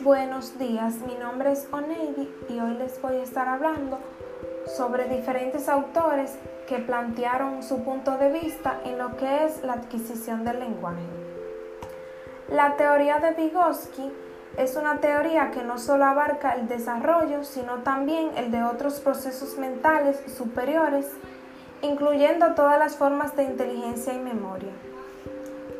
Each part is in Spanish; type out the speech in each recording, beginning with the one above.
Buenos días, mi nombre es Oneidi y hoy les voy a estar hablando sobre diferentes autores que plantearon su punto de vista en lo que es la adquisición del lenguaje. La teoría de Vygotsky es una teoría que no solo abarca el desarrollo, sino también el de otros procesos mentales superiores, incluyendo todas las formas de inteligencia y memoria.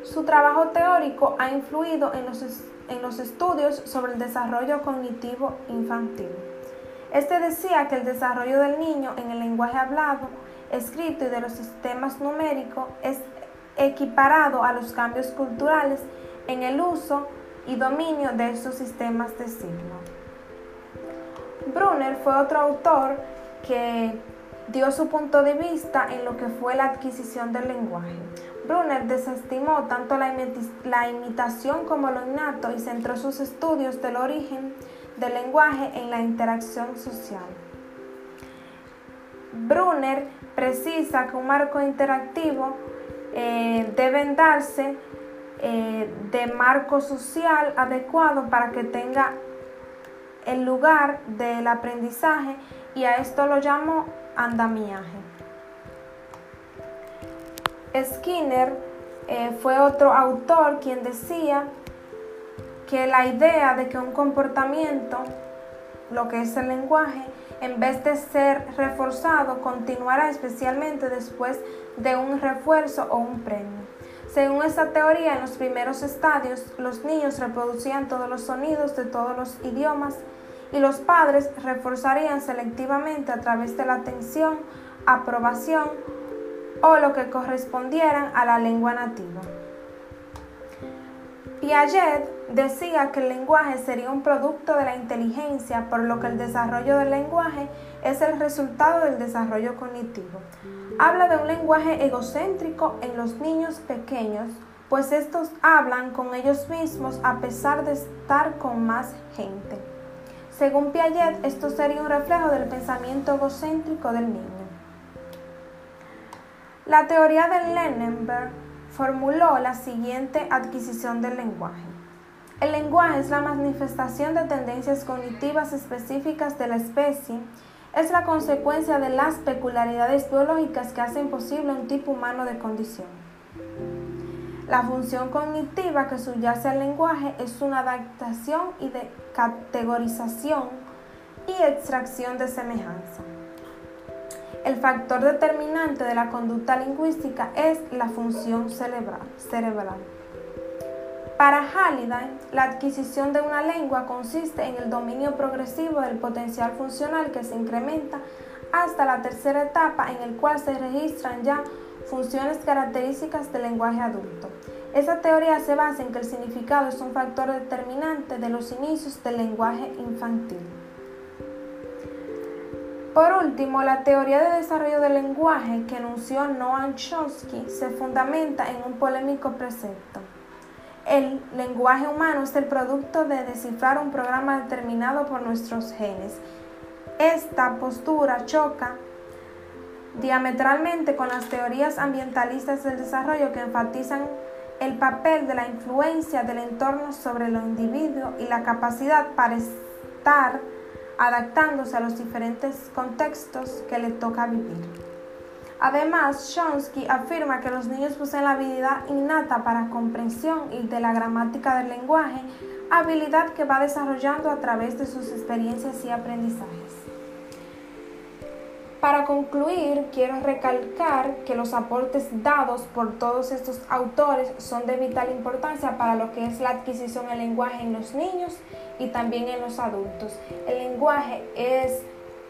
Su trabajo teórico ha influido en los, en los estudios sobre el desarrollo cognitivo infantil. Este decía que el desarrollo del niño en el lenguaje hablado, escrito y de los sistemas numéricos es equiparado a los cambios culturales en el uso y dominio de estos sistemas de signo. Brunner fue otro autor que dio su punto de vista en lo que fue la adquisición del lenguaje. Brunner desestimó tanto la, imitación como lo innato y centró sus estudios del origen del lenguaje en la interacción social. Brunner precisa que un marco interactivo eh, debe darse eh, de marco social adecuado para que tenga el lugar del aprendizaje y a esto lo llamo andamiaje. Skinner eh, fue otro autor quien decía que la idea de que un comportamiento, lo que es el lenguaje, en vez de ser reforzado, continuará especialmente después de un refuerzo o un premio. Según esta teoría, en los primeros estadios, los niños reproducían todos los sonidos de todos los idiomas y los padres reforzarían selectivamente a través de la atención, aprobación o lo que correspondieran a la lengua nativa. Piaget decía que el lenguaje sería un producto de la inteligencia, por lo que el desarrollo del lenguaje es el resultado del desarrollo cognitivo. Habla de un lenguaje egocéntrico en los niños pequeños, pues estos hablan con ellos mismos a pesar de estar con más gente. Según Piaget, esto sería un reflejo del pensamiento egocéntrico del niño. La teoría de Lennenberg formuló la siguiente adquisición del lenguaje. El lenguaje es la manifestación de tendencias cognitivas específicas de la especie, es la consecuencia de las peculiaridades biológicas que hacen posible un tipo humano de condición. La función cognitiva que subyace al lenguaje es una adaptación y de categorización y extracción de semejanza. El factor determinante de la conducta lingüística es la función cerebral. Para Halliday, la adquisición de una lengua consiste en el dominio progresivo del potencial funcional que se incrementa hasta la tercera etapa en el cual se registran ya funciones características del lenguaje adulto. Esta teoría se basa en que el significado es un factor determinante de los inicios del lenguaje infantil. Por último, la teoría de desarrollo del lenguaje que anunció Noam Chomsky se fundamenta en un polémico precepto. El lenguaje humano es el producto de descifrar un programa determinado por nuestros genes. Esta postura choca diametralmente con las teorías ambientalistas del desarrollo que enfatizan el papel de la influencia del entorno sobre el individuo y la capacidad para estar adaptándose a los diferentes contextos que le toca vivir. Además, Chomsky afirma que los niños poseen la habilidad innata para comprensión y de la gramática del lenguaje, habilidad que va desarrollando a través de sus experiencias y aprendizajes. Para concluir, quiero recalcar que los aportes dados por todos estos autores son de vital importancia para lo que es la adquisición del lenguaje en los niños y también en los adultos. El lenguaje es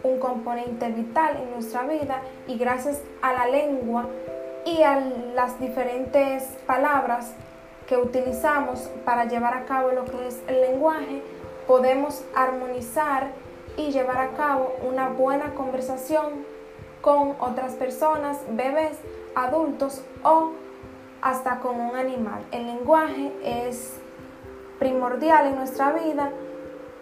un componente vital en nuestra vida y gracias a la lengua y a las diferentes palabras que utilizamos para llevar a cabo lo que es el lenguaje, podemos armonizar y llevar a cabo una buena conversación con otras personas, bebés, adultos o hasta con un animal. El lenguaje es primordial en nuestra vida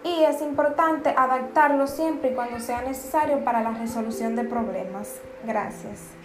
y es importante adaptarlo siempre y cuando sea necesario para la resolución de problemas. Gracias.